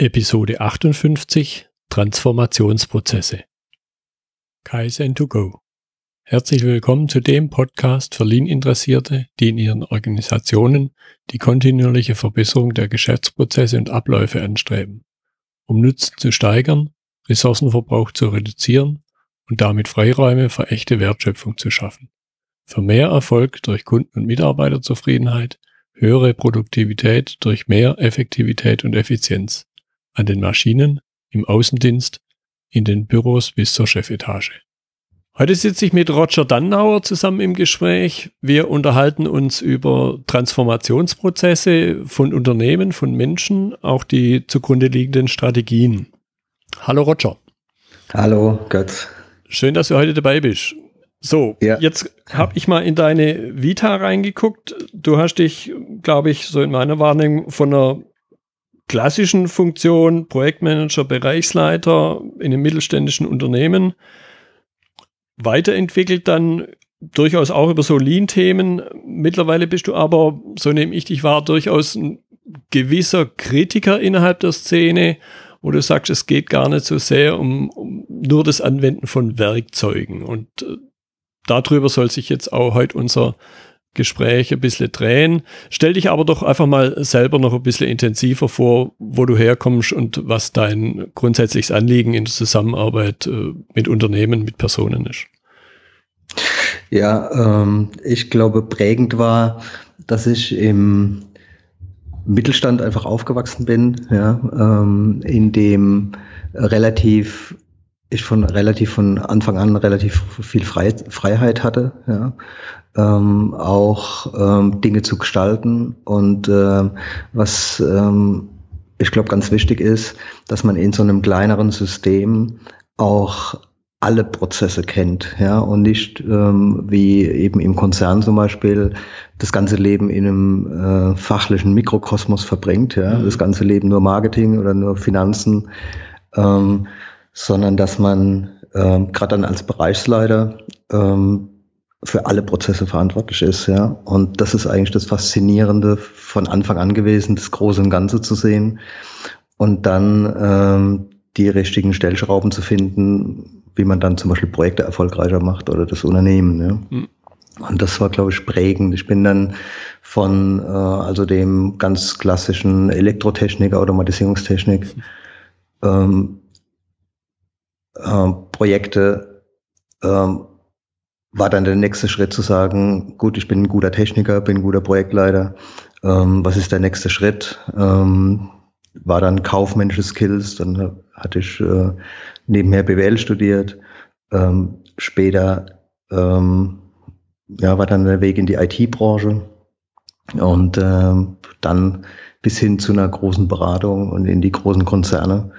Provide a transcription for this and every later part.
Episode 58 Transformationsprozesse. Kaizen to go. Herzlich willkommen zu dem Podcast für Lean-Interessierte, die in ihren Organisationen die kontinuierliche Verbesserung der Geschäftsprozesse und Abläufe anstreben, um Nutzen zu steigern, Ressourcenverbrauch zu reduzieren und damit Freiräume für echte Wertschöpfung zu schaffen. Für mehr Erfolg durch Kunden- und Mitarbeiterzufriedenheit, höhere Produktivität durch mehr Effektivität und Effizienz an den Maschinen, im Außendienst, in den Büros bis zur Chefetage. Heute sitze ich mit Roger Dannauer zusammen im Gespräch. Wir unterhalten uns über Transformationsprozesse von Unternehmen, von Menschen, auch die zugrunde liegenden Strategien. Hallo Roger. Hallo Götz. Schön, dass du heute dabei bist. So, ja. jetzt habe ich mal in deine Vita reingeguckt. Du hast dich, glaube ich, so in meiner Wahrnehmung von einer klassischen Funktion, Projektmanager, Bereichsleiter in einem mittelständischen Unternehmen, weiterentwickelt dann durchaus auch über so Lean-Themen. Mittlerweile bist du aber, so nehme ich dich wahr, durchaus ein gewisser Kritiker innerhalb der Szene, wo du sagst, es geht gar nicht so sehr um, um nur das Anwenden von Werkzeugen. Und äh, darüber soll sich jetzt auch heute unser Gespräch ein bisschen drehen. Stell dich aber doch einfach mal selber noch ein bisschen intensiver vor, wo du herkommst und was dein grundsätzliches Anliegen in der Zusammenarbeit äh, mit Unternehmen, mit Personen ist. Ja, ähm, ich glaube, prägend war, dass ich im Mittelstand einfach aufgewachsen bin, ja, ähm, in dem relativ ich von relativ von Anfang an relativ viel Freiheit hatte, ja, ähm, auch ähm, Dinge zu gestalten. Und äh, was ähm, ich glaube ganz wichtig ist, dass man in so einem kleineren System auch alle Prozesse kennt, ja, und nicht ähm, wie eben im Konzern zum Beispiel das ganze Leben in einem äh, fachlichen Mikrokosmos verbringt, ja, mhm. das ganze Leben nur Marketing oder nur Finanzen, ähm, sondern dass man ähm, gerade dann als Bereichsleiter ähm, für alle Prozesse verantwortlich ist, ja. Und das ist eigentlich das Faszinierende von Anfang an gewesen, das Große und Ganze zu sehen und dann ähm, die richtigen Stellschrauben zu finden, wie man dann zum Beispiel Projekte erfolgreicher macht oder das Unternehmen. Ja. Mhm. Und das war, glaube ich, prägend. Ich bin dann von äh, also dem ganz klassischen Elektrotechniker, Automatisierungstechnik, ähm, äh, Projekte ähm, war dann der nächste Schritt zu sagen, gut, ich bin ein guter Techniker, bin ein guter Projektleiter. Ähm, was ist der nächste Schritt? Ähm, war dann kaufmännische Skills, dann hatte ich äh, nebenher BWL studiert. Ähm, später ähm, ja, war dann der Weg in die IT-Branche und ähm, dann bis hin zu einer großen Beratung und in die großen Konzerne.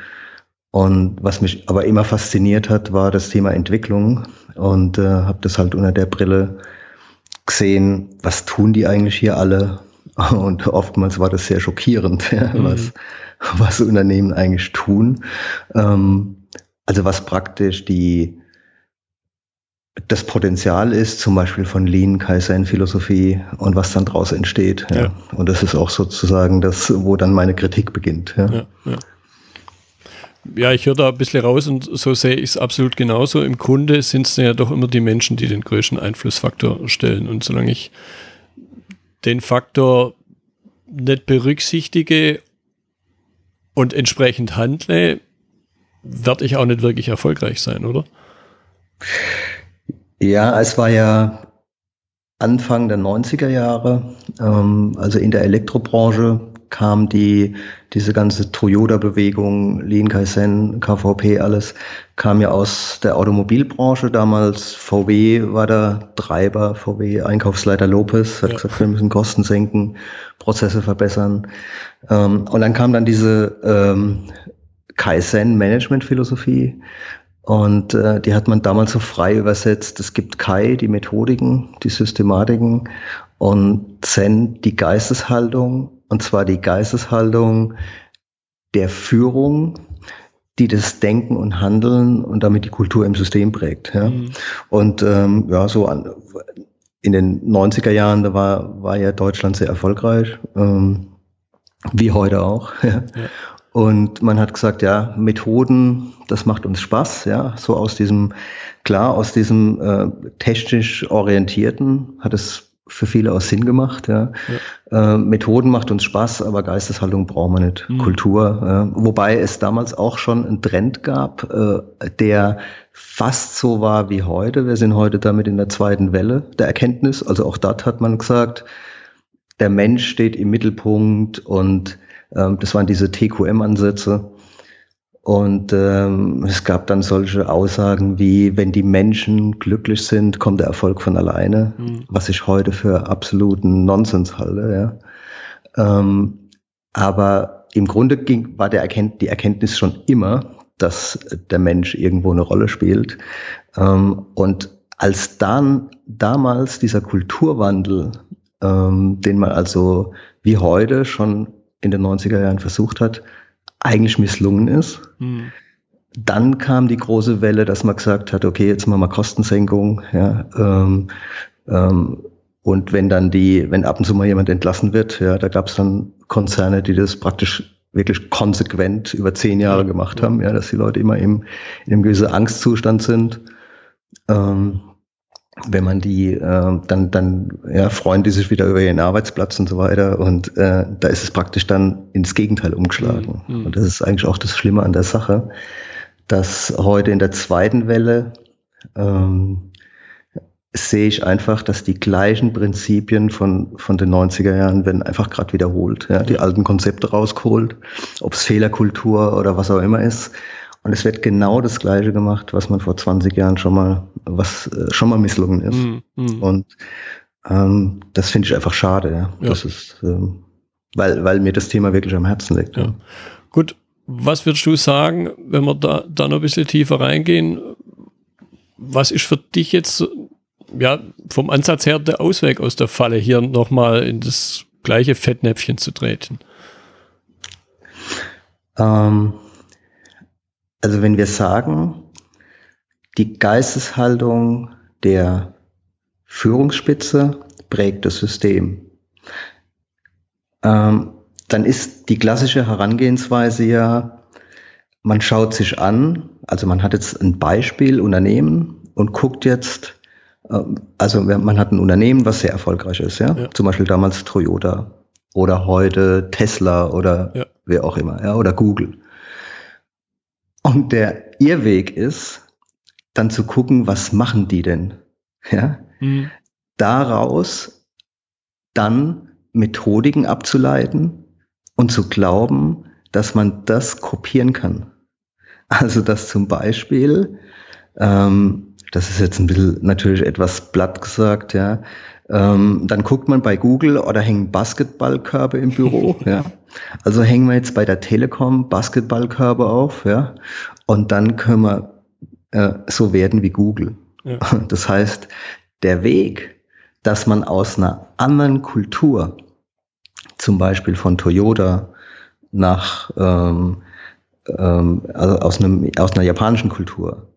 Und was mich aber immer fasziniert hat, war das Thema Entwicklung und äh, habe das halt unter der Brille gesehen, was tun die eigentlich hier alle? Und oftmals war das sehr schockierend, ja, mhm. was, was Unternehmen eigentlich tun. Ähm, also was praktisch die das Potenzial ist, zum Beispiel von Lean, Kaizen-Philosophie und was dann daraus entsteht. Ja. ja. Und das ist auch sozusagen das, wo dann meine Kritik beginnt. Ja. ja, ja ich höre da ein bisschen raus und so sehe ich es absolut genauso. Im Grunde sind es ja doch immer die Menschen, die den größten Einflussfaktor stellen. Und solange ich den Faktor nicht berücksichtige und entsprechend handle, werde ich auch nicht wirklich erfolgreich sein, oder? Ja, es war ja Anfang der 90er Jahre, ähm, also in der Elektrobranche kam die, diese ganze Toyota-Bewegung, Lean Kaizen, KVP, alles, kam ja aus der Automobilbranche. Damals VW war der Treiber, VW Einkaufsleiter Lopez hat ja. gesagt, wir müssen Kosten senken, Prozesse verbessern. Ähm, und dann kam dann diese ähm, Kaizen-Management-Philosophie. Und äh, die hat man damals so frei übersetzt. Es gibt Kai, die Methodiken, die Systematiken und Zen, die Geisteshaltung und zwar die Geisteshaltung der Führung, die das Denken und Handeln und damit die Kultur im System prägt. Ja? Mhm. Und ähm, ja, so an, in den 90er Jahren, da war, war ja Deutschland sehr erfolgreich, ähm, wie heute auch. Ja. ja. Und man hat gesagt, ja, Methoden, das macht uns Spaß, ja, so aus diesem, klar, aus diesem äh, technisch orientierten hat es für viele auch Sinn gemacht. Ja. ja. Äh, Methoden macht uns Spaß, aber Geisteshaltung brauchen wir nicht. Mhm. Kultur. Äh, wobei es damals auch schon einen Trend gab, äh, der fast so war wie heute. Wir sind heute damit in der zweiten Welle der Erkenntnis. Also auch dort hat man gesagt, der Mensch steht im Mittelpunkt und ähm, das waren diese TQM-Ansätze. Und ähm, es gab dann solche Aussagen wie, wenn die Menschen glücklich sind, kommt der Erfolg von alleine, mhm. was ich heute für absoluten Nonsens halte. Ja. Ähm, aber im Grunde ging, war der Erkennt, die Erkenntnis schon immer, dass der Mensch irgendwo eine Rolle spielt. Ähm, und als dann damals dieser Kulturwandel, ähm, den man also wie heute schon in den 90er Jahren versucht hat, eigentlich misslungen ist. Mhm. Dann kam die große Welle, dass man gesagt hat, okay, jetzt machen wir Kostensenkung, ja, ähm, ähm, und wenn dann die, wenn ab und zu mal jemand entlassen wird, ja, da gab es dann Konzerne, die das praktisch wirklich konsequent über zehn Jahre gemacht haben, ja, dass die Leute immer im, in einem gewissen Angstzustand sind. Ähm, wenn man die, äh, dann, dann ja, freuen die sich wieder über ihren Arbeitsplatz und so weiter. Und äh, da ist es praktisch dann ins Gegenteil umgeschlagen. Mhm. Und das ist eigentlich auch das Schlimme an der Sache, dass heute in der zweiten Welle ähm, sehe ich einfach, dass die gleichen Prinzipien von, von den 90er Jahren werden einfach gerade wiederholt. Ja? Die alten Konzepte rausgeholt, ob es Fehlerkultur oder was auch immer ist. Und es wird genau das Gleiche gemacht, was man vor 20 Jahren schon mal, was äh, schon mal misslungen ist. Mm, mm. Und ähm, das finde ich einfach schade. Ja. ja. Das ist, ähm, weil, weil mir das Thema wirklich am Herzen liegt. Ja. ja. Gut, was würdest du sagen, wenn wir da, da noch ein bisschen tiefer reingehen? Was ist für dich jetzt ja, vom Ansatz her der Ausweg aus der Falle, hier nochmal in das gleiche Fettnäpfchen zu treten? Ähm, also wenn wir sagen, die Geisteshaltung der Führungsspitze prägt das System, ähm, dann ist die klassische Herangehensweise ja, man schaut sich an, also man hat jetzt ein Beispiel Unternehmen und guckt jetzt, äh, also man hat ein Unternehmen, was sehr erfolgreich ist, ja, ja. zum Beispiel damals Toyota oder heute Tesla oder ja. wer auch immer, ja, oder Google. Und der Irrweg ist, dann zu gucken, was machen die denn? Ja? Mhm. Daraus dann Methodiken abzuleiten und zu glauben, dass man das kopieren kann. Also dass zum Beispiel, ähm, das ist jetzt ein bisschen natürlich etwas blatt gesagt, ja, ähm, dann guckt man bei Google oder hängen Basketballkörbe im Büro, ja. Also hängen wir jetzt bei der Telekom Basketballkörbe auf, ja. Und dann können wir äh, so werden wie Google. Ja. Das heißt, der Weg, dass man aus einer anderen Kultur, zum Beispiel von Toyota nach ähm, ähm, also aus einem aus einer japanischen Kultur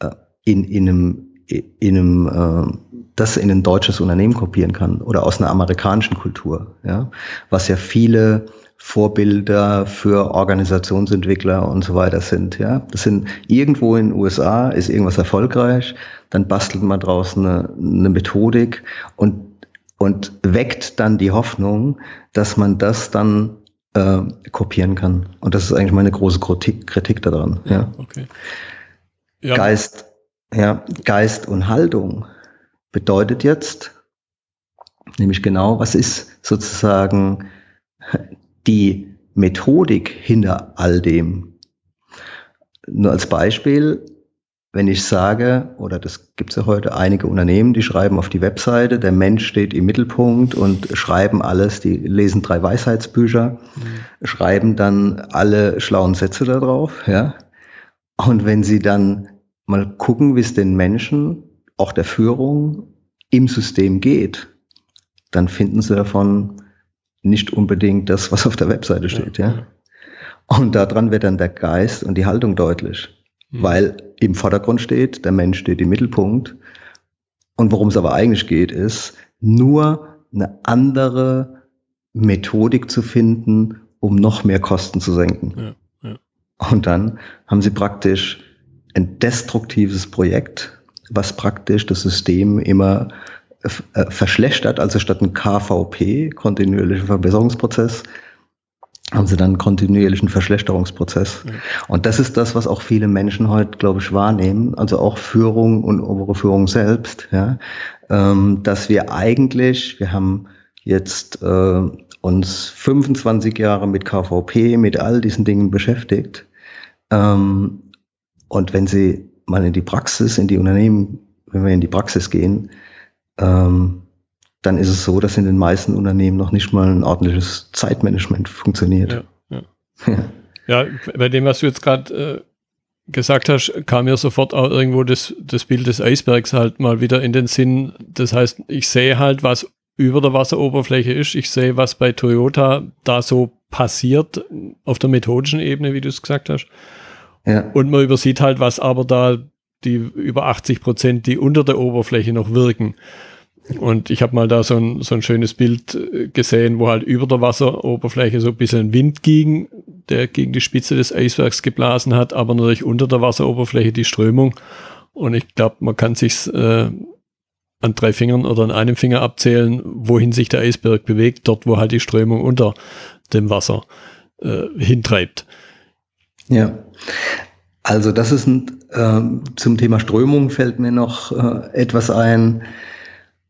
äh, in in einem in einem äh, das in ein deutsches Unternehmen kopieren kann oder aus einer amerikanischen Kultur, ja, was ja viele Vorbilder für Organisationsentwickler und so weiter sind, ja. Das sind irgendwo in den USA ist irgendwas erfolgreich, dann bastelt man draußen eine, eine Methodik und und weckt dann die Hoffnung, dass man das dann äh, kopieren kann. Und das ist eigentlich meine große Kritik, Kritik daran. Ja, okay. Ja. Geist, ja, Geist und Haltung bedeutet jetzt, nämlich genau, was ist sozusagen die Methodik hinter all dem. Nur als Beispiel, wenn ich sage, oder das gibt es ja heute einige Unternehmen, die schreiben auf die Webseite, der Mensch steht im Mittelpunkt und schreiben alles, die lesen drei Weisheitsbücher, mhm. schreiben dann alle schlauen Sätze darauf, ja. Und wenn sie dann mal gucken, wie es den Menschen auch der Führung im System geht, dann finden sie davon nicht unbedingt das, was auf der Webseite steht, ja. ja. Und daran wird dann der Geist und die Haltung deutlich, mhm. weil im Vordergrund steht, der Mensch steht im Mittelpunkt. Und worum es aber eigentlich geht, ist nur eine andere Methodik zu finden, um noch mehr Kosten zu senken. Ja, ja. Und dann haben sie praktisch ein destruktives Projekt, was praktisch das System immer äh, verschlechtert, also statt ein KVP, kontinuierlicher Verbesserungsprozess, haben sie dann einen kontinuierlichen Verschlechterungsprozess. Ja. Und das ist das, was auch viele Menschen heute, glaube ich, wahrnehmen, also auch Führung und obere Führung selbst, ja, ähm, dass wir eigentlich, wir haben jetzt äh, uns 25 Jahre mit KVP, mit all diesen Dingen beschäftigt. Ähm, und wenn Sie mal in die Praxis, in die Unternehmen, wenn wir in die Praxis gehen, ähm, dann ist es so, dass in den meisten Unternehmen noch nicht mal ein ordentliches Zeitmanagement funktioniert. Ja, ja. ja bei dem, was du jetzt gerade äh, gesagt hast, kam mir sofort auch irgendwo das, das Bild des Eisbergs halt mal wieder in den Sinn. Das heißt, ich sehe halt, was über der Wasseroberfläche ist. Ich sehe, was bei Toyota da so passiert auf der methodischen Ebene, wie du es gesagt hast. Ja. Und man übersieht halt, was aber da die über 80 Prozent, die unter der Oberfläche noch wirken. Und ich habe mal da so ein, so ein schönes Bild äh, gesehen, wo halt über der Wasseroberfläche so ein bisschen Wind ging, der gegen die Spitze des Eisbergs geblasen hat, aber natürlich unter der Wasseroberfläche die Strömung. Und ich glaube, man kann sich äh, an drei Fingern oder an einem Finger abzählen, wohin sich der Eisberg bewegt, dort wo halt die Strömung unter dem Wasser äh, hintreibt. Ja, also das ist ein, äh, zum Thema Strömung fällt mir noch äh, etwas ein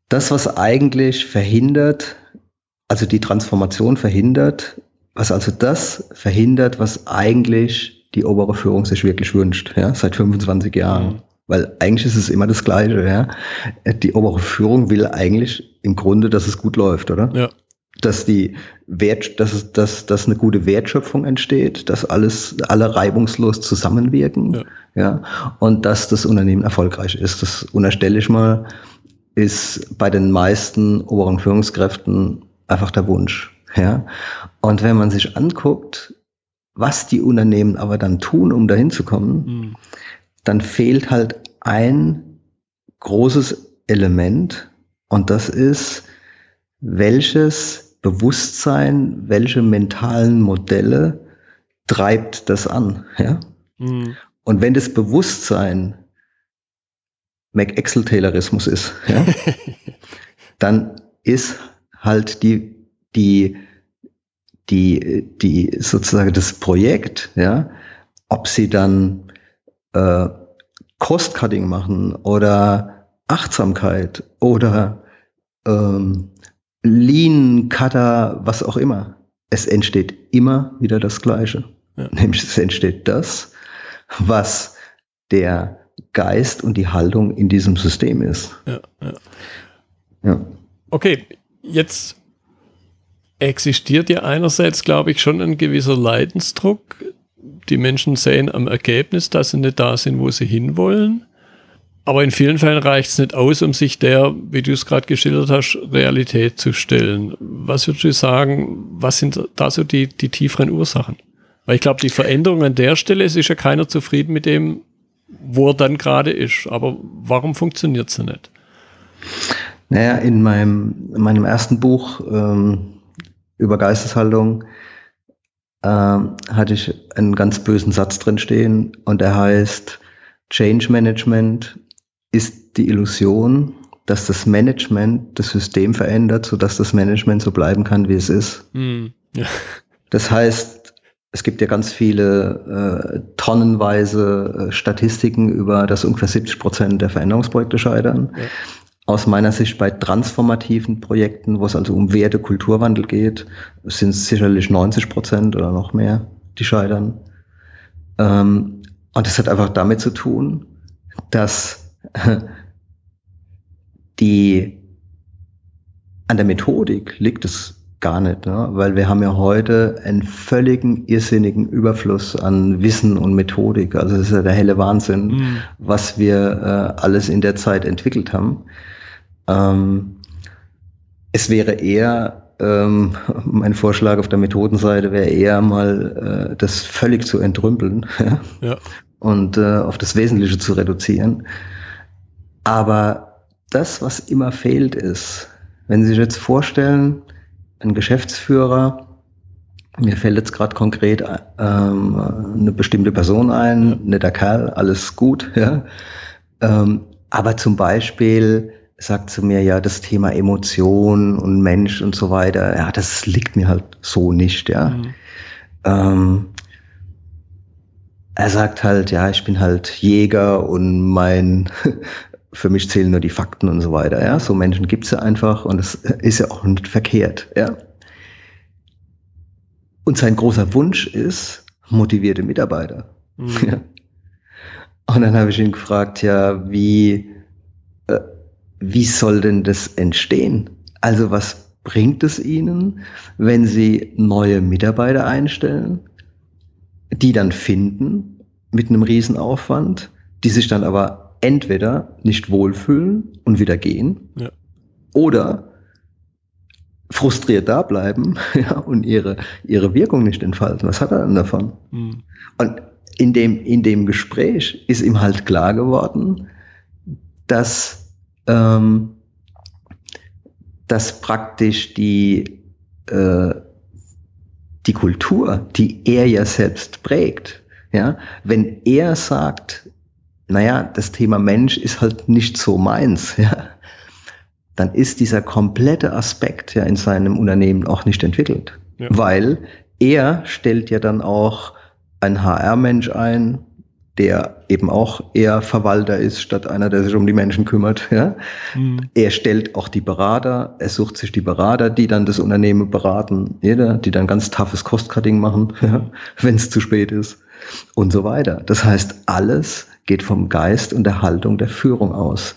das, was eigentlich verhindert, also die Transformation verhindert, was also das verhindert, was eigentlich die obere Führung sich wirklich wünscht, ja, seit 25 Jahren. Mhm. Weil eigentlich ist es immer das Gleiche, ja. Die obere Führung will eigentlich im Grunde, dass es gut läuft, oder? Ja. Dass die Wert, dass es, dass, dass eine gute Wertschöpfung entsteht, dass alles, alle reibungslos zusammenwirken, ja. ja. Und dass das Unternehmen erfolgreich ist. Das unterstelle ich mal ist bei den meisten oberen Führungskräften einfach der Wunsch. Ja? Und wenn man sich anguckt, was die Unternehmen aber dann tun, um dahin zu kommen, mhm. dann fehlt halt ein großes Element und das ist, welches Bewusstsein, welche mentalen Modelle treibt das an. Ja? Mhm. Und wenn das Bewusstsein Mac-Excel-Taylorismus ist, ja, dann ist halt die, die, die, die sozusagen das Projekt, ja, ob sie dann äh, Cost-Cutting machen oder Achtsamkeit oder ähm, Lean, Cutter, was auch immer. Es entsteht immer wieder das Gleiche. Ja. Nämlich es entsteht das, was der Geist und die Haltung in diesem System ist. Ja, ja. ja. Okay, jetzt existiert ja einerseits, glaube ich, schon ein gewisser Leidensdruck. Die Menschen sehen am Ergebnis, dass sie nicht da sind, wo sie hinwollen. Aber in vielen Fällen reicht es nicht aus, um sich der, wie du es gerade geschildert hast, Realität zu stellen. Was würdest du sagen, was sind da so die, die tieferen Ursachen? Weil ich glaube, die Veränderung an der Stelle, es ist ja keiner zufrieden mit dem, wo er dann gerade ist. Aber warum funktioniert es nicht? Naja, in meinem, in meinem ersten Buch ähm, über Geisteshaltung ähm, hatte ich einen ganz bösen Satz drin stehen und der heißt, Change Management ist die Illusion, dass das Management das System verändert, sodass das Management so bleiben kann, wie es ist. Mm, ja. Das heißt, es gibt ja ganz viele äh, tonnenweise äh, Statistiken über, dass ungefähr 70 Prozent der Veränderungsprojekte scheitern. Ja. Aus meiner Sicht bei transformativen Projekten, wo es also um Werte, Kulturwandel geht, sind es sicherlich 90 Prozent oder noch mehr, die scheitern. Ähm, und das hat einfach damit zu tun, dass die an der Methodik liegt es gar nicht, ne? weil wir haben ja heute einen völligen irrsinnigen Überfluss an Wissen und Methodik. Also das ist ja der helle Wahnsinn, mhm. was wir äh, alles in der Zeit entwickelt haben. Ähm, es wäre eher, ähm, mein Vorschlag auf der Methodenseite wäre eher mal, äh, das völlig zu entrümpeln ja? und äh, auf das Wesentliche zu reduzieren. Aber das, was immer fehlt, ist, wenn Sie sich jetzt vorstellen, ein Geschäftsführer mir fällt jetzt gerade konkret ähm, eine bestimmte Person ein, netter Kerl, alles gut, ja. Ähm, aber zum Beispiel sagt zu mir, ja, das Thema Emotion und Mensch und so weiter, ja, das liegt mir halt so nicht, ja. Mhm. Ähm, er sagt halt, ja, ich bin halt Jäger und mein, für mich zählen nur die Fakten und so weiter, ja. So Menschen gibt's ja einfach und das ist ja auch nicht verkehrt, ja. Und sein großer Wunsch ist motivierte Mitarbeiter. Mhm. Ja. Und dann habe ich ihn gefragt, ja, wie, äh, wie soll denn das entstehen? Also was bringt es Ihnen, wenn Sie neue Mitarbeiter einstellen, die dann finden mit einem Riesenaufwand, die sich dann aber entweder nicht wohlfühlen und wieder gehen ja. oder frustriert da bleiben ja, und ihre, ihre Wirkung nicht entfalten. Was hat er denn davon? Mhm. Und in dem, in dem Gespräch ist ihm halt klar geworden, dass, ähm, dass praktisch die, äh, die Kultur, die er ja selbst prägt, ja, wenn er sagt, naja, das Thema Mensch ist halt nicht so meins, ja, dann ist dieser komplette Aspekt ja in seinem Unternehmen auch nicht entwickelt. Ja. Weil er stellt ja dann auch ein HR-Mensch ein, der eben auch eher Verwalter ist, statt einer, der sich um die Menschen kümmert. Ja? Mhm. Er stellt auch die Berater, er sucht sich die Berater, die dann das Unternehmen beraten, jeder, die dann ganz toughes Cost-Cutting machen, ja? wenn es zu spät ist und so weiter. Das heißt, alles geht vom Geist und der Haltung der Führung aus.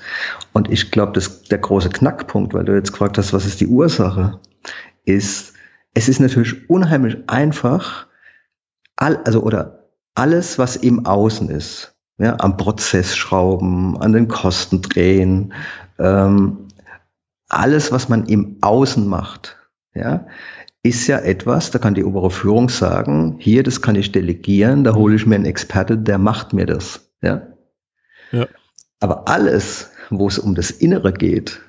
Und ich glaube, dass der große Knackpunkt, weil du jetzt gefragt hast, was ist die Ursache, ist, es ist natürlich unheimlich einfach, all, also oder alles, was im Außen ist, ja, am Prozess schrauben, an den Kosten drehen, ähm, alles, was man im Außen macht, ja, ist ja etwas, da kann die obere Führung sagen, hier, das kann ich delegieren, da hole ich mir einen Experte, der macht mir das. Ja? ja. Aber alles, wo es um das Innere geht,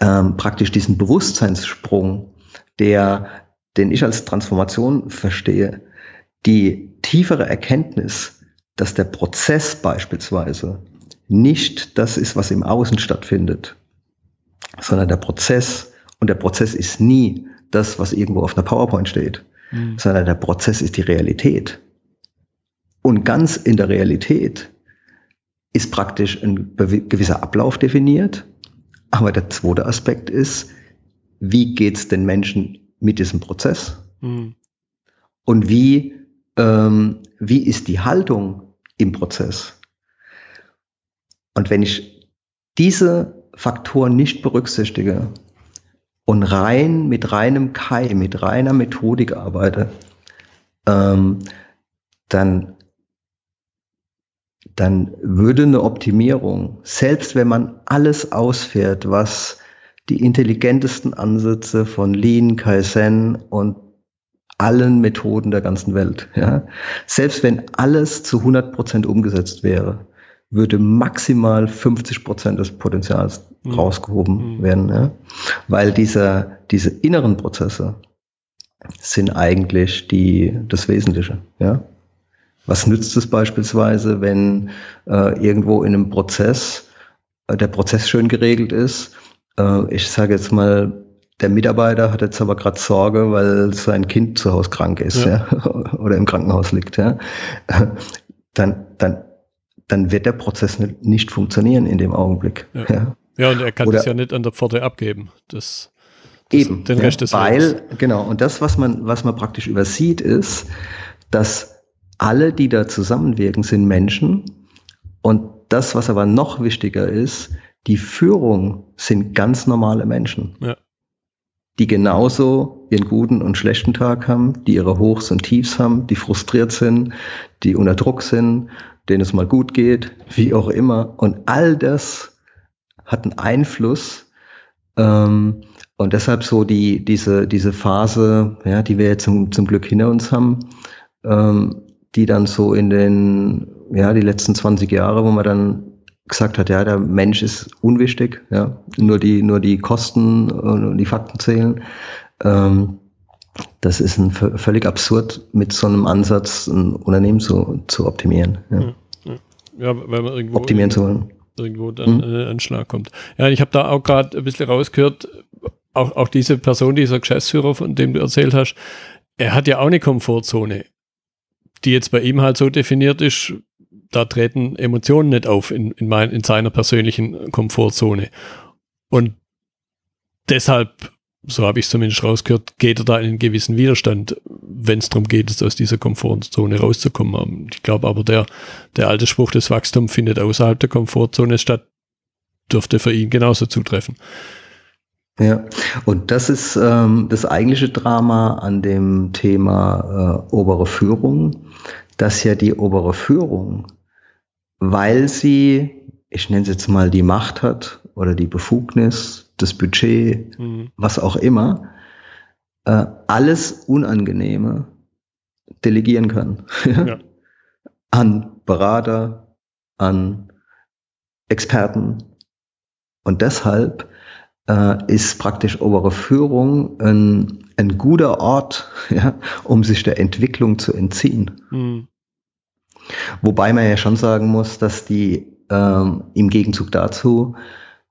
ähm, praktisch diesen Bewusstseinssprung, der, den ich als Transformation verstehe, die tiefere Erkenntnis, dass der Prozess beispielsweise nicht das ist, was im Außen stattfindet, sondern der Prozess, und der Prozess ist nie das, was irgendwo auf einer PowerPoint steht, mhm. sondern der Prozess ist die Realität. Und ganz in der Realität ist praktisch ein gewisser Ablauf definiert. Aber der zweite Aspekt ist, wie geht's den Menschen mit diesem Prozess? Mhm. Und wie, ähm, wie ist die Haltung im Prozess? Und wenn ich diese Faktoren nicht berücksichtige und rein mit reinem Kai, mit reiner Methodik arbeite, ähm, dann dann würde eine Optimierung, selbst wenn man alles ausfährt, was die intelligentesten Ansätze von Lean, Kaizen und allen Methoden der ganzen Welt, ja, selbst wenn alles zu 100 Prozent umgesetzt wäre, würde maximal 50 Prozent des Potenzials mhm. rausgehoben mhm. werden, ja? weil dieser, diese inneren Prozesse sind eigentlich die, das Wesentliche, ja. Was nützt es beispielsweise, wenn äh, irgendwo in einem Prozess äh, der Prozess schön geregelt ist? Äh, ich sage jetzt mal, der Mitarbeiter hat jetzt aber gerade Sorge, weil sein Kind zu Hause krank ist ja. ja. oder im Krankenhaus liegt. Ja. Dann, dann, dann wird der Prozess nicht, funktionieren in dem Augenblick. Ja, ja. ja und er kann oder, das ja nicht an der Pforte abgeben. Das, das eben, den Rest des weil, Lebens. genau, und das, was man, was man praktisch übersieht, ist, dass alle, die da zusammenwirken, sind Menschen. Und das, was aber noch wichtiger ist, die Führung sind ganz normale Menschen. Ja. Die genauso ihren guten und schlechten Tag haben, die ihre Hochs und Tiefs haben, die frustriert sind, die unter Druck sind, denen es mal gut geht, wie auch immer. Und all das hat einen Einfluss. Ähm, und deshalb so die, diese, diese Phase, ja, die wir jetzt zum, zum Glück hinter uns haben, ähm, die dann so in den, ja, die letzten 20 Jahre, wo man dann gesagt hat, ja, der Mensch ist unwichtig, ja, nur die, nur die Kosten und die Fakten zählen. Ähm, das ist ein völlig absurd, mit so einem Ansatz ein Unternehmen zu, zu optimieren. Ja, ja. ja weil man irgendwo optimieren zu wollen. Irgendwo dann hm? ein Schlag kommt. Ja, ich habe da auch gerade ein bisschen rausgehört, auch, auch diese Person, dieser Geschäftsführer, von dem du erzählt hast, er hat ja auch eine Komfortzone, die jetzt bei ihm halt so definiert ist, da treten Emotionen nicht auf in, in, mein, in seiner persönlichen Komfortzone. Und deshalb, so habe ich es zumindest rausgehört, geht er da in einen gewissen Widerstand, wenn es darum geht, aus dieser Komfortzone rauszukommen. Ich glaube aber, der, der alte Spruch, das Wachstum findet außerhalb der Komfortzone statt, dürfte für ihn genauso zutreffen. Ja, und das ist ähm, das eigentliche Drama an dem Thema äh, obere Führung, dass ja die obere Führung, weil sie, ich nenne es jetzt mal, die Macht hat oder die Befugnis, das Budget, mhm. was auch immer, äh, alles Unangenehme delegieren kann. ja. An Berater, an Experten. Und deshalb äh, ist praktisch obere Führung ein, ein guter Ort, ja, um sich der Entwicklung zu entziehen. Mhm. Wobei man ja schon sagen muss, dass die ähm, im Gegenzug dazu,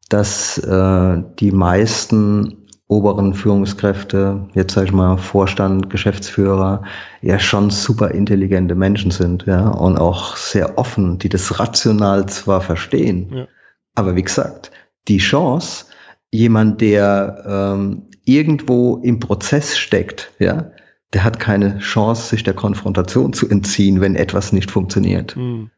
dass äh, die meisten oberen Führungskräfte, jetzt sage ich mal Vorstand, Geschäftsführer, ja schon super intelligente Menschen sind, ja, und auch sehr offen, die das rational zwar verstehen, ja. aber wie gesagt, die Chance, jemand, der ähm, irgendwo im Prozess steckt, ja, der hat keine Chance, sich der Konfrontation zu entziehen, wenn etwas nicht funktioniert. Mhm.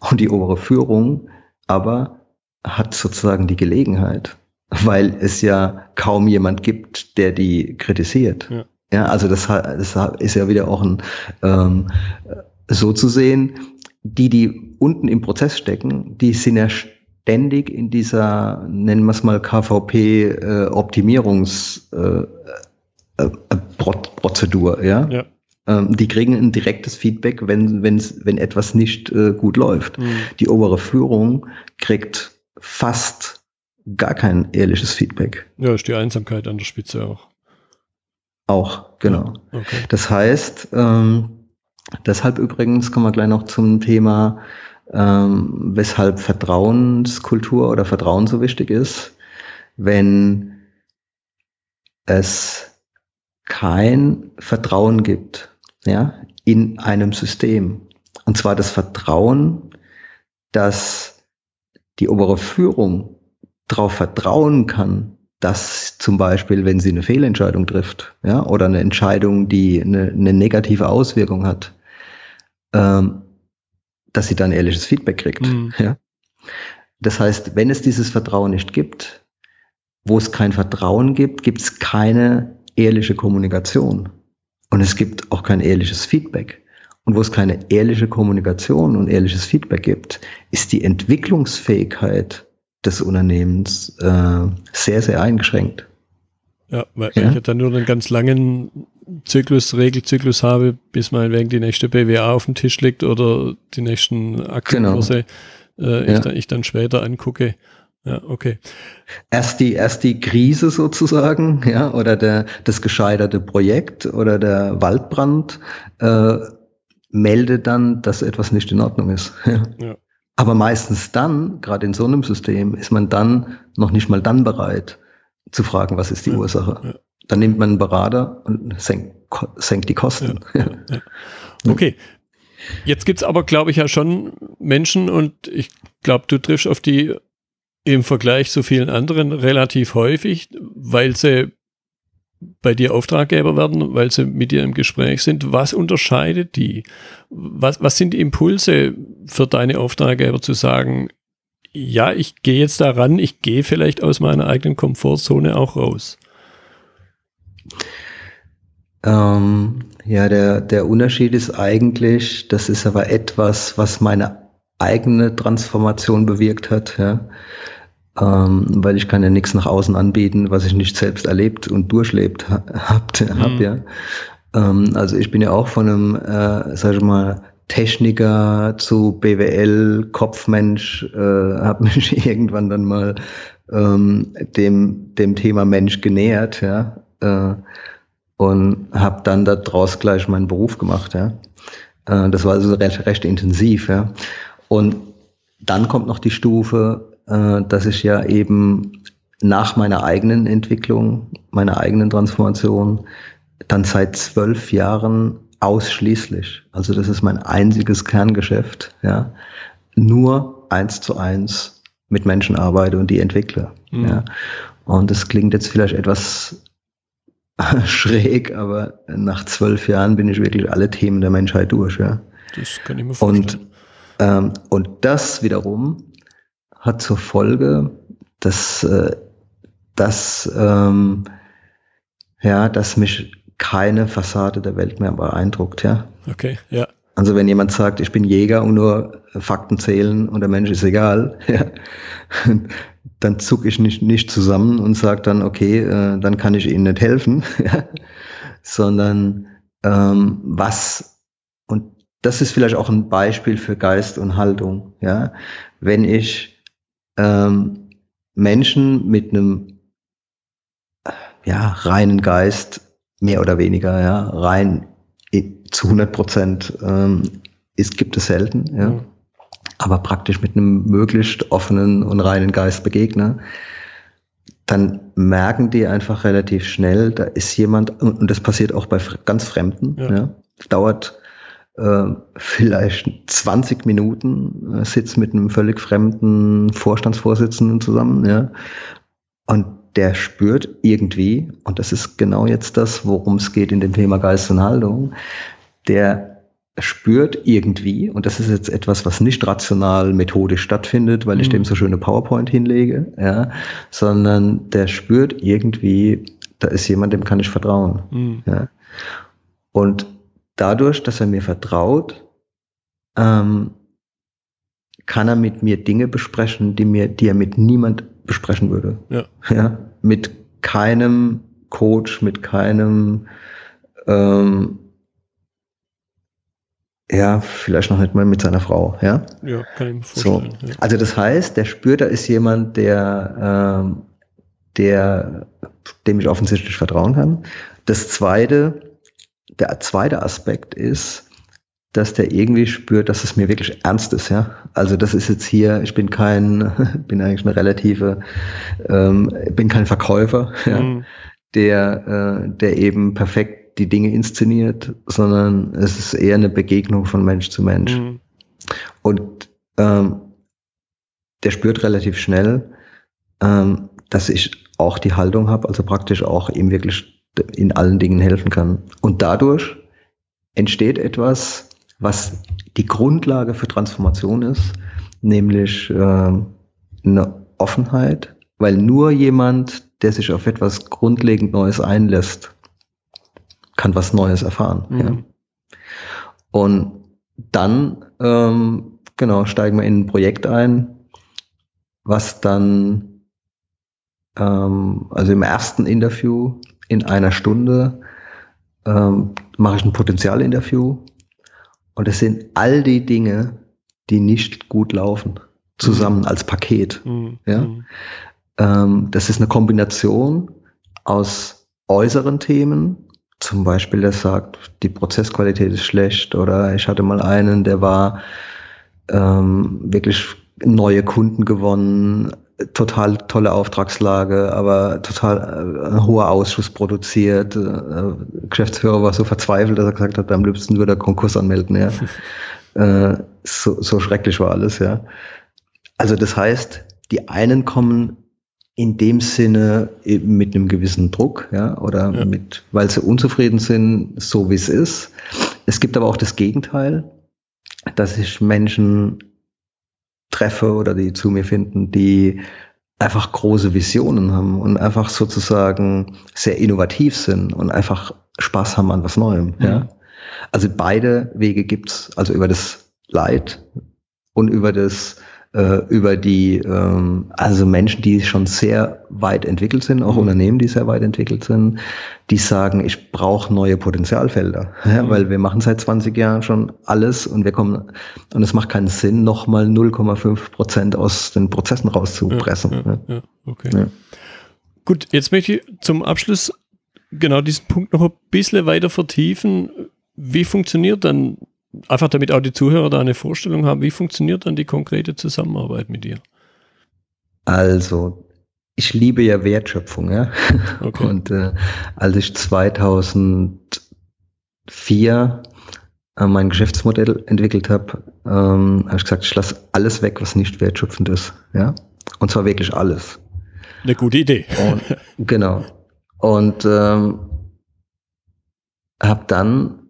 Und die obere Führung aber hat sozusagen die Gelegenheit, weil es ja kaum jemand gibt, der die kritisiert. Ja, ja also das, das ist ja wieder auch ein ähm, so zu sehen, die, die unten im Prozess stecken, die sind ja ständig in dieser, nennen wir es mal KVP-Optimierungsprozedur, äh, äh, ja. ja. Ähm, die kriegen ein direktes Feedback, wenn, wenn's, wenn etwas nicht äh, gut läuft. Mhm. Die obere Führung kriegt fast gar kein ehrliches Feedback. Ja, ist die Einsamkeit an der Spitze auch. Auch, genau. Ja, okay. Das heißt, ähm, deshalb übrigens kommen wir gleich noch zum Thema ähm, weshalb Vertrauenskultur oder Vertrauen so wichtig ist, wenn es kein Vertrauen gibt, ja, in einem System. Und zwar das Vertrauen, dass die obere Führung darauf vertrauen kann, dass zum Beispiel, wenn sie eine Fehlentscheidung trifft, ja, oder eine Entscheidung, die eine, eine negative Auswirkung hat, ähm, dass sie dann ehrliches Feedback kriegt. Mhm. Ja? Das heißt, wenn es dieses Vertrauen nicht gibt, wo es kein Vertrauen gibt, gibt es keine ehrliche Kommunikation. Und es gibt auch kein ehrliches Feedback. Und wo es keine ehrliche Kommunikation und ehrliches Feedback gibt, ist die Entwicklungsfähigkeit des Unternehmens äh, sehr, sehr eingeschränkt. Ja, weil ja? ich dann nur einen ganz langen Zyklus, Regelzyklus habe, bis meinetwegen die nächste BWA auf dem Tisch liegt oder die nächsten Aktienkurse genau. äh, ja. ich, dann, ich dann später angucke. Ja, okay. Erst die, erst die Krise sozusagen, ja, oder der, das gescheiterte Projekt oder der Waldbrand äh, meldet dann, dass etwas nicht in Ordnung ist. Ja. ja. Aber meistens dann, gerade in so einem System, ist man dann noch nicht mal dann bereit zu fragen, was ist die ja. Ursache. Dann nimmt man einen Berater und senkt, senkt die Kosten. Ja, ja, okay. Jetzt gibt es aber, glaube ich, ja schon Menschen und ich glaube, du triffst auf die im Vergleich zu vielen anderen relativ häufig, weil sie bei dir Auftraggeber werden, weil sie mit dir im Gespräch sind. Was unterscheidet die? Was, was sind die Impulse für deine Auftraggeber zu sagen, ja, ich gehe jetzt daran, ich gehe vielleicht aus meiner eigenen Komfortzone auch raus? Ähm, ja, der, der Unterschied ist eigentlich, das ist aber etwas, was meine eigene Transformation bewirkt hat, ja. Ähm, weil ich kann ja nichts nach außen anbieten, was ich nicht selbst erlebt und durchlebt ha habt, mhm. hab, ja. Ähm, also ich bin ja auch von einem, äh, sag ich mal, Techniker zu BWL, Kopfmensch, äh, habe mich irgendwann dann mal ähm, dem, dem Thema Mensch genähert, ja. Äh, und habe dann daraus gleich meinen Beruf gemacht. Ja. Äh, das war also recht, recht intensiv. Ja. Und dann kommt noch die Stufe, äh, dass ich ja eben nach meiner eigenen Entwicklung, meiner eigenen Transformation, dann seit zwölf Jahren ausschließlich, also das ist mein einziges Kerngeschäft, ja, nur eins zu eins mit Menschen arbeite und die entwickle. Mhm. Ja. Und das klingt jetzt vielleicht etwas schräg, aber nach zwölf Jahren bin ich wirklich alle Themen der Menschheit durch. Ja. Das kann ich mir vorstellen. Und, ähm, und das wiederum hat zur Folge, dass, äh, dass, ähm, ja, dass mich keine Fassade der Welt mehr beeindruckt. Ja. Okay, ja. Also wenn jemand sagt, ich bin Jäger und nur Fakten zählen und der Mensch ist egal, ja, dann zucke ich nicht, nicht zusammen und sage dann, okay, äh, dann kann ich Ihnen nicht helfen, sondern ähm, was, und das ist vielleicht auch ein Beispiel für Geist und Haltung, ja, wenn ich ähm, Menschen mit einem ja, reinen Geist mehr oder weniger, ja, rein zu 100 Prozent ähm, ist, gibt es selten, ja. Mhm. Aber praktisch mit einem möglichst offenen und reinen Geist begegne, dann merken die einfach relativ schnell, da ist jemand, und das passiert auch bei ganz Fremden, ja. ja dauert äh, vielleicht 20 Minuten, äh, sitzt mit einem völlig fremden Vorstandsvorsitzenden zusammen, ja, und der spürt irgendwie, und das ist genau jetzt das, worum es geht in dem Thema Geist und Haltung, der spürt irgendwie, und das ist jetzt etwas, was nicht rational methodisch stattfindet, weil ich mhm. dem so schöne PowerPoint hinlege, ja, sondern der spürt irgendwie, da ist jemand, dem kann ich vertrauen. Mhm. Ja. Und dadurch, dass er mir vertraut, ähm, kann er mit mir Dinge besprechen, die mir, die er mit niemand besprechen würde. Ja. ja mit keinem Coach, mit keinem ähm, ja, vielleicht noch nicht mal mit seiner Frau, ja? Ja, kann ich mir vorstellen. So. Ja. Also das heißt, der spürt, da ist jemand, der, ähm, der, dem ich offensichtlich vertrauen kann. Das zweite, der zweite Aspekt ist, dass der irgendwie spürt, dass es mir wirklich ernst ist, ja. Also das ist jetzt hier, ich bin kein, bin eigentlich eine relative, ähm, bin kein Verkäufer, ja, mhm. der, äh, der eben perfekt die Dinge inszeniert, sondern es ist eher eine Begegnung von Mensch zu Mensch. Mhm. Und ähm, der spürt relativ schnell, ähm, dass ich auch die Haltung habe, also praktisch auch ihm wirklich in allen Dingen helfen kann. Und dadurch entsteht etwas, was die Grundlage für Transformation ist, nämlich äh, eine Offenheit, weil nur jemand, der sich auf etwas grundlegend Neues einlässt, kann was Neues erfahren. Mhm. Ja. Und dann, ähm, genau, steigen wir in ein Projekt ein, was dann, ähm, also im ersten Interview in einer Stunde ähm, mache ich ein Potenzialinterview und es sind all die Dinge, die nicht gut laufen, zusammen mhm. als Paket. Mhm. Ja? Mhm. Ähm, das ist eine Kombination aus äußeren Themen, zum Beispiel, der sagt, die Prozessqualität ist schlecht oder ich hatte mal einen, der war ähm, wirklich neue Kunden gewonnen, total tolle Auftragslage, aber total äh, hoher Ausschuss produziert. Äh, Geschäftsführer war so verzweifelt, dass er gesagt hat, am liebsten würde er Konkurs anmelden. Ja. äh, so, so schrecklich war alles, ja. Also das heißt, die einen kommen in dem Sinne eben mit einem gewissen Druck, ja, oder ja. mit, weil sie unzufrieden sind, so wie es ist. Es gibt aber auch das Gegenteil, dass ich Menschen treffe oder die zu mir finden, die einfach große Visionen haben und einfach sozusagen sehr innovativ sind und einfach Spaß haben an was Neuem, ja. ja. Also beide Wege gibt's, also über das Leid und über das äh, über die, ähm, also Menschen, die schon sehr weit entwickelt sind, auch mhm. Unternehmen, die sehr weit entwickelt sind, die sagen, ich brauche neue Potenzialfelder, ja, mhm. weil wir machen seit 20 Jahren schon alles und wir kommen, und es macht keinen Sinn, nochmal 0,5 Prozent aus den Prozessen rauszupressen. Ja, ja, okay. Gut, jetzt möchte ich zum Abschluss genau diesen Punkt noch ein bisschen weiter vertiefen. Wie funktioniert dann, einfach damit auch die Zuhörer da eine Vorstellung haben, wie funktioniert dann die konkrete Zusammenarbeit mit dir? Also, ich liebe ja Wertschöpfung, ja. Okay. Und äh, als ich 2004 äh, mein Geschäftsmodell entwickelt habe, ähm, habe ich gesagt, ich lasse alles weg, was nicht wertschöpfend ist, ja. Und zwar wirklich alles. Eine gute Idee. Und, genau. Und ähm, habe dann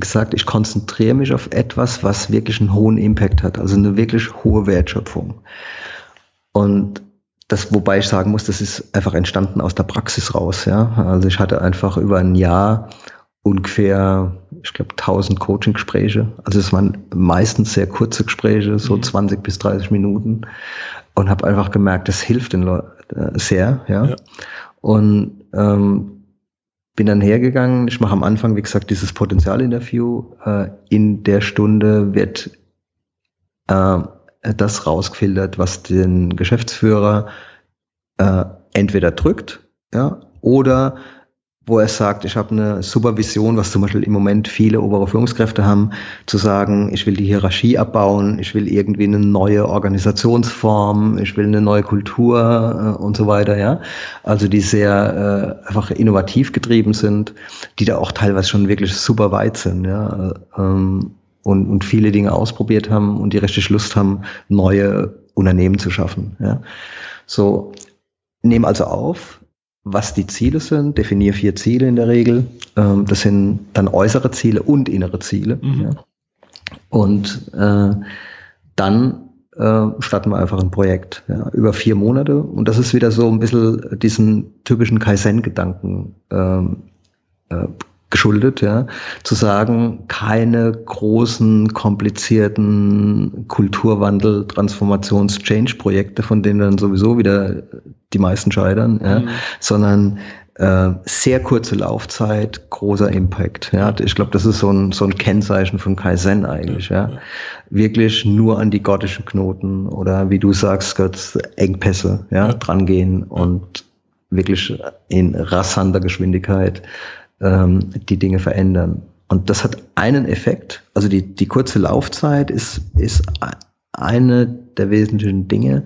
gesagt, ich konzentriere mich auf etwas, was wirklich einen hohen Impact hat, also eine wirklich hohe Wertschöpfung. Und das, wobei ich sagen muss, das ist einfach entstanden aus der Praxis raus, ja. Also ich hatte einfach über ein Jahr ungefähr, ich glaube, 1000 Coaching-Gespräche. Also es waren meistens sehr kurze Gespräche, so mhm. 20 bis 30 Minuten. Und habe einfach gemerkt, das hilft den Leuten äh, sehr, ja. ja. Und ähm, bin dann hergegangen. Ich mache am Anfang, wie gesagt, dieses Potenzialinterview. Äh, in der Stunde wird äh, das rausgefiltert, was den Geschäftsführer äh, entweder drückt, ja, oder wo er sagt, ich habe eine Supervision, was zum Beispiel im Moment viele obere Führungskräfte haben, zu sagen, ich will die Hierarchie abbauen, ich will irgendwie eine neue Organisationsform, ich will eine neue Kultur äh, und so weiter, ja. Also die sehr äh, einfach innovativ getrieben sind, die da auch teilweise schon wirklich super weit sind, ja. Ähm, und, und viele Dinge ausprobiert haben und die richtig Lust haben, neue Unternehmen zu schaffen, ja. So, nehmen also auf, was die Ziele sind, definiere vier Ziele in der Regel. Ähm, das sind dann äußere Ziele und innere Ziele. Mhm. Ja. Und äh, dann äh, starten wir einfach ein Projekt ja, über vier Monate. Und das ist wieder so ein bisschen diesen typischen Kaizen-Gedanken ähm, äh, geschuldet, ja, zu sagen, keine großen, komplizierten Kulturwandel, Transformations-, Change-Projekte, von denen dann sowieso wieder die meisten scheitern, ja, mhm. sondern äh, sehr kurze Laufzeit, großer Impact. Ja, ich glaube, das ist so ein, so ein Kennzeichen von Kaizen eigentlich. Ja, ja. wirklich nur an die gottischen Knoten oder wie du sagst, Gott, Engpässe, ja, ja. drangehen und wirklich in rassanter Geschwindigkeit ähm, die Dinge verändern. Und das hat einen Effekt. Also die, die kurze Laufzeit ist, ist eine der wesentlichen Dinge,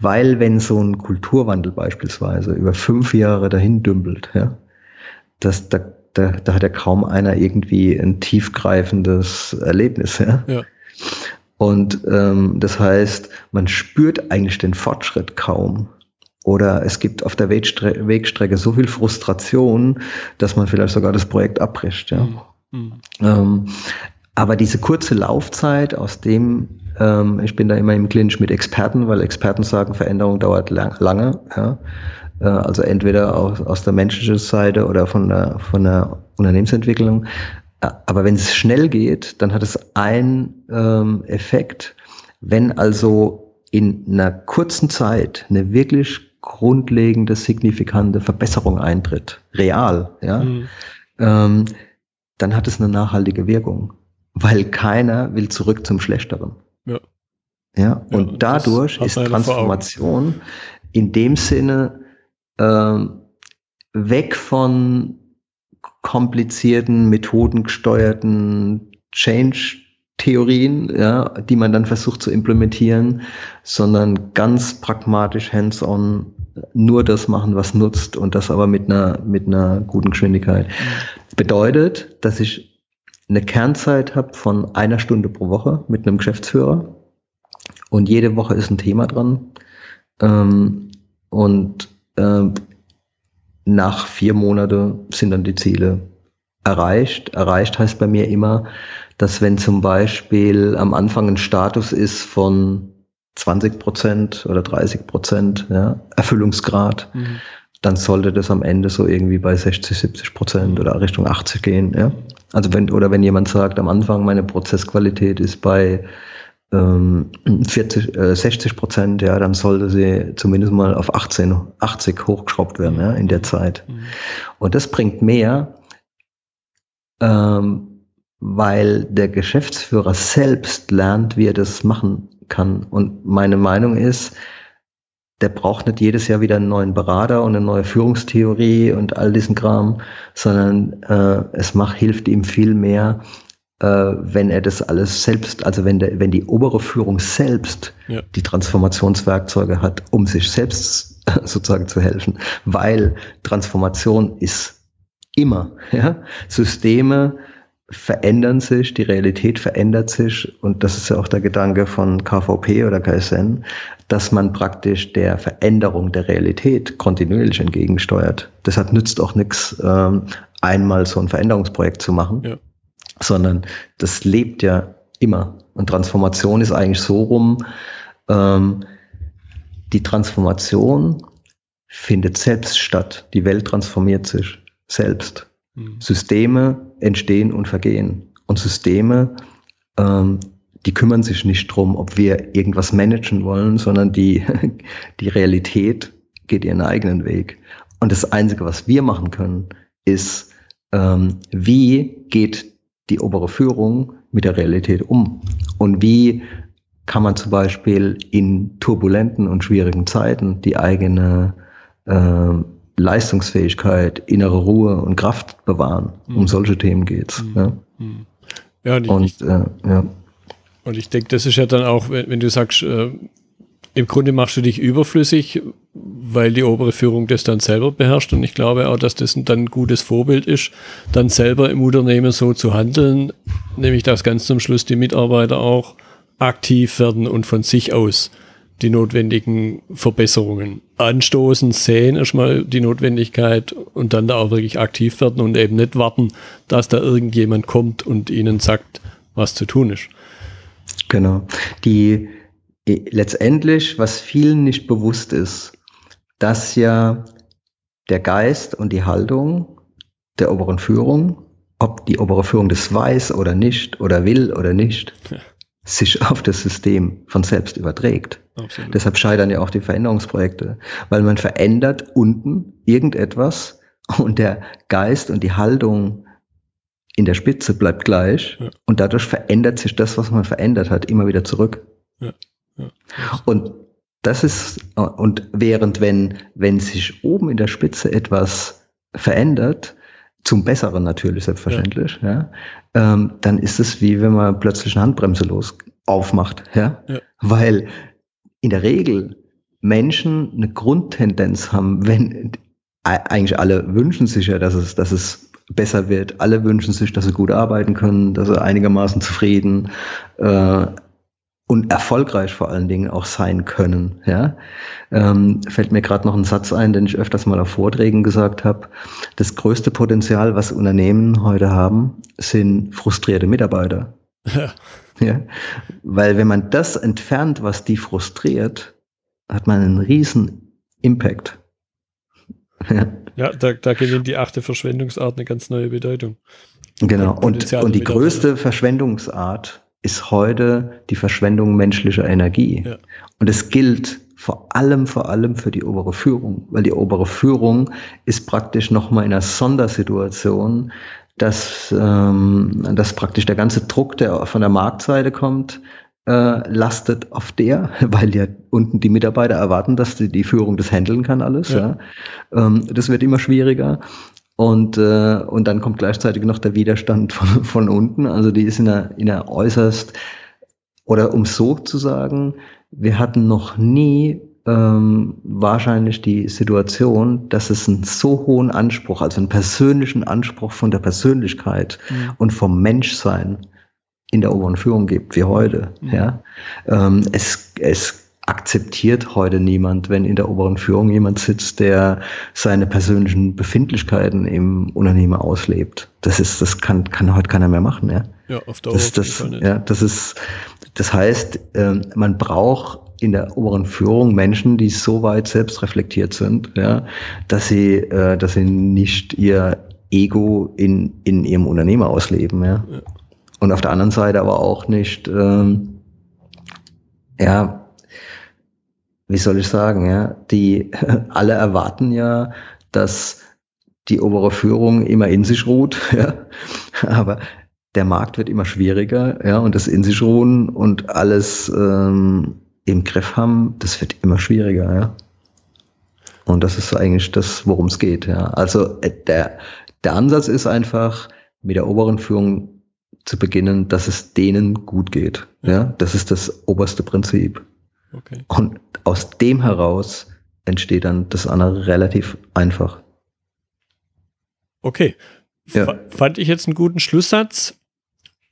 weil wenn so ein Kulturwandel beispielsweise über fünf Jahre dahin dümpelt, ja, das, da, da, da hat ja kaum einer irgendwie ein tiefgreifendes Erlebnis. Ja. ja. Und ähm, das heißt, man spürt eigentlich den Fortschritt kaum. Oder es gibt auf der Wegstre Wegstrecke so viel Frustration, dass man vielleicht sogar das Projekt abbricht. Ja. Mhm. Ähm, aber diese kurze Laufzeit, aus dem, ähm, ich bin da immer im Clinch mit Experten, weil Experten sagen, Veränderung dauert lang, lange. Ja. Äh, also entweder aus, aus der menschlichen Seite oder von der, von der Unternehmensentwicklung. Äh, aber wenn es schnell geht, dann hat es einen ähm, Effekt. Wenn also in einer kurzen Zeit eine wirklich grundlegende, signifikante Verbesserung eintritt, real, ja, mhm. ähm, dann hat es eine nachhaltige Wirkung, weil keiner will zurück zum Schlechteren. Ja. Ja, und ja, dadurch ist Transformation in dem Sinne ähm, weg von komplizierten, methodengesteuerten Change Theorien, ja, die man dann versucht zu implementieren, sondern ganz pragmatisch hands-on nur das machen, was nutzt und das aber mit einer, mit einer guten Geschwindigkeit. Mhm. Bedeutet, dass ich eine Kernzeit habe von einer Stunde pro Woche mit einem Geschäftsführer und jede Woche ist ein Thema dran. Ähm, und äh, nach vier Monaten sind dann die Ziele erreicht. Erreicht heißt bei mir immer, dass wenn zum Beispiel am Anfang ein Status ist von 20 Prozent oder 30 Prozent ja, Erfüllungsgrad, mhm. dann sollte das am Ende so irgendwie bei 60, 70 Prozent oder Richtung 80 gehen. Ja. Also wenn, oder wenn jemand sagt, am Anfang meine Prozessqualität ist bei ähm, 40, äh, 60 Prozent, ja, dann sollte sie zumindest mal auf 18, 80 hochgeschraubt werden, ja, in der Zeit. Mhm. Und das bringt mehr, ähm, weil der Geschäftsführer selbst lernt, wie er das machen kann. Und meine Meinung ist, der braucht nicht jedes Jahr wieder einen neuen Berater und eine neue Führungstheorie und all diesen Kram, sondern äh, es macht, hilft ihm viel mehr, äh, wenn er das alles selbst, also wenn, der, wenn die obere Führung selbst ja. die Transformationswerkzeuge hat, um sich selbst sozusagen zu helfen, weil Transformation ist immer, ja, Systeme verändern sich, die Realität verändert sich und das ist ja auch der Gedanke von KVP oder KSN, dass man praktisch der Veränderung der Realität kontinuierlich entgegensteuert. Deshalb nützt auch nichts, ähm, einmal so ein Veränderungsprojekt zu machen, ja. sondern das lebt ja immer. Und Transformation ist eigentlich so rum, ähm, die Transformation findet selbst statt. Die Welt transformiert sich selbst. Mhm. Systeme entstehen und vergehen. Und Systeme, ähm, die kümmern sich nicht drum, ob wir irgendwas managen wollen, sondern die, die Realität geht ihren eigenen Weg. Und das Einzige, was wir machen können, ist, ähm, wie geht die obere Führung mit der Realität um? Und wie kann man zum Beispiel in turbulenten und schwierigen Zeiten die eigene äh, Leistungsfähigkeit, innere Ruhe und Kraft bewahren. Mhm. Um solche Themen geht's. Mhm. Ja, mhm. ja und, und, ich, äh, ja. und ich denke, das ist ja dann auch, wenn, wenn du sagst, äh, im Grunde machst du dich überflüssig, weil die obere Führung das dann selber beherrscht. Und ich glaube auch, dass das dann ein gutes Vorbild ist, dann selber im Unternehmen so zu handeln, nämlich dass ganz zum Schluss die Mitarbeiter auch aktiv werden und von sich aus die notwendigen Verbesserungen anstoßen, sehen erstmal die Notwendigkeit und dann da auch wirklich aktiv werden und eben nicht warten, dass da irgendjemand kommt und ihnen sagt, was zu tun ist. Genau. Die letztendlich, was vielen nicht bewusst ist, dass ja der Geist und die Haltung der oberen Führung, ob die obere Führung das weiß oder nicht oder will oder nicht, ja sich auf das System von selbst überträgt. Absolut. Deshalb scheitern ja auch die Veränderungsprojekte, weil man verändert unten irgendetwas und der Geist und die Haltung in der Spitze bleibt gleich ja. und dadurch verändert sich das, was man verändert hat, immer wieder zurück. Ja. Ja. Und das ist, und während wenn, wenn sich oben in der Spitze etwas verändert, zum Besseren natürlich, selbstverständlich, ja. ähm, dann ist es wie wenn man plötzlich eine Handbremse los aufmacht, ja. Weil in der Regel Menschen eine Grundtendenz haben, wenn eigentlich alle wünschen sich ja, dass es, dass es besser wird. Alle wünschen sich, dass sie gut arbeiten können, dass sie einigermaßen zufrieden äh, und erfolgreich vor allen Dingen auch sein können. Ja? Ähm, fällt mir gerade noch ein Satz ein, den ich öfters mal auf Vorträgen gesagt habe. Das größte Potenzial, was Unternehmen heute haben, sind frustrierte Mitarbeiter. Ja. ja. Weil wenn man das entfernt, was die frustriert, hat man einen riesen Impact. Ja, ja da, da gewinnt die achte Verschwendungsart eine ganz neue Bedeutung. Genau, und, und die größte Verschwendungsart ist heute die Verschwendung menschlicher Energie. Ja. Und es gilt vor allem, vor allem für die obere Führung, weil die obere Führung ist praktisch nochmal in einer Sondersituation, dass, ähm, dass praktisch der ganze Druck, der von der Marktseite kommt, äh, lastet auf der, weil ja unten die Mitarbeiter erwarten, dass die, die Führung das handeln kann alles. Ja. ja. Ähm, das wird immer schwieriger. Und, äh, und dann kommt gleichzeitig noch der Widerstand von, von unten. Also die ist in einer, in einer äußerst, oder um so zu sagen, wir hatten noch nie ähm, wahrscheinlich die Situation, dass es einen so hohen Anspruch, also einen persönlichen Anspruch von der Persönlichkeit mhm. und vom Menschsein in der oberen Führung gibt wie heute. Mhm. Ja, ähm, es, es akzeptiert heute niemand, wenn in der oberen Führung jemand sitzt, der seine persönlichen Befindlichkeiten im Unternehmen auslebt. Das ist, das kann, kann heute keiner mehr machen, ja. Ja, auf Dauer. Das, das, ja, das ist, das heißt, ähm, man braucht in der oberen Führung Menschen, die so weit selbst reflektiert sind, ja, dass sie, äh, dass sie nicht ihr Ego in, in ihrem Unternehmen ausleben, ja. ja. Und auf der anderen Seite aber auch nicht, ähm, ja, wie soll ich sagen, ja, die alle erwarten ja, dass die obere Führung immer in sich ruht, ja, aber der Markt wird immer schwieriger, ja, und das in sich ruhen und alles ähm, im Griff haben, das wird immer schwieriger, ja. Und das ist eigentlich das, worum es geht. Ja. Also äh, der, der Ansatz ist einfach, mit der oberen Führung zu beginnen, dass es denen gut geht. Ja, das ist das oberste Prinzip. Okay. Und aus dem heraus entsteht dann das andere relativ einfach. Okay. Ja. Fand ich jetzt einen guten Schlusssatz.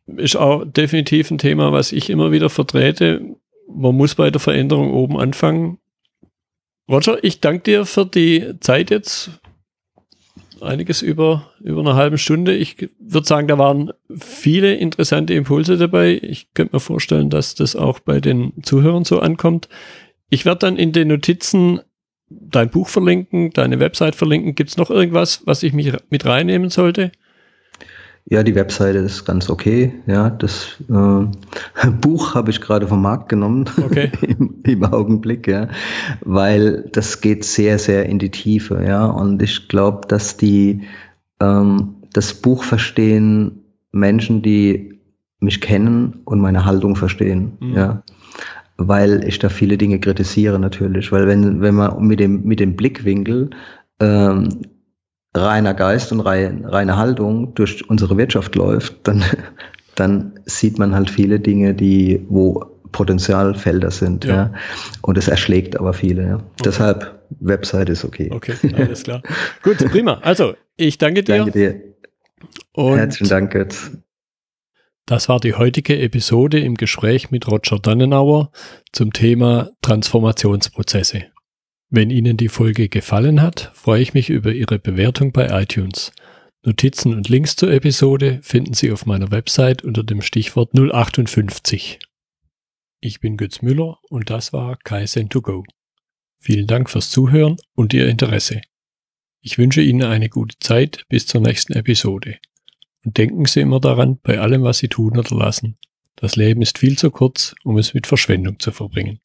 Ist auch definitiv ein Thema, was ich immer wieder vertrete. Man muss bei der Veränderung oben anfangen. Roger, ich danke dir für die Zeit jetzt. Einiges über, über eine halbe Stunde. Ich würde sagen, da waren viele interessante Impulse dabei. Ich könnte mir vorstellen, dass das auch bei den Zuhörern so ankommt. Ich werde dann in den Notizen dein Buch verlinken, deine Website verlinken. Gibt es noch irgendwas, was ich mich mit reinnehmen sollte? Ja, die Webseite ist ganz okay. Ja, das äh, Buch habe ich gerade vom Markt genommen okay. Im, Im, Augenblick, ja, weil das geht sehr, sehr in die Tiefe, ja. Und ich glaube, dass die ähm, das Buch verstehen Menschen, die mich kennen und meine Haltung verstehen, mhm. ja weil ich da viele Dinge kritisiere natürlich, weil wenn, wenn man mit dem, mit dem Blickwinkel ähm, reiner Geist und reine, reine Haltung durch unsere Wirtschaft läuft, dann, dann sieht man halt viele Dinge, die, wo Potenzialfelder sind, ja. ja. Und es erschlägt aber viele, ja. Okay. Deshalb Website ist okay. Okay, alles klar. Gut, prima. Also, ich danke dir. Danke dir. Und Herzlichen Dank, Götz. Das war die heutige Episode im Gespräch mit Roger Dannenauer zum Thema Transformationsprozesse. Wenn Ihnen die Folge gefallen hat, freue ich mich über Ihre Bewertung bei iTunes. Notizen und Links zur Episode finden Sie auf meiner Website unter dem Stichwort 058. Ich bin Götz Müller und das war Kaizen2Go. Vielen Dank fürs Zuhören und Ihr Interesse. Ich wünsche Ihnen eine gute Zeit bis zur nächsten Episode. Und denken Sie immer daran, bei allem, was Sie tun oder lassen. Das Leben ist viel zu kurz, um es mit Verschwendung zu verbringen.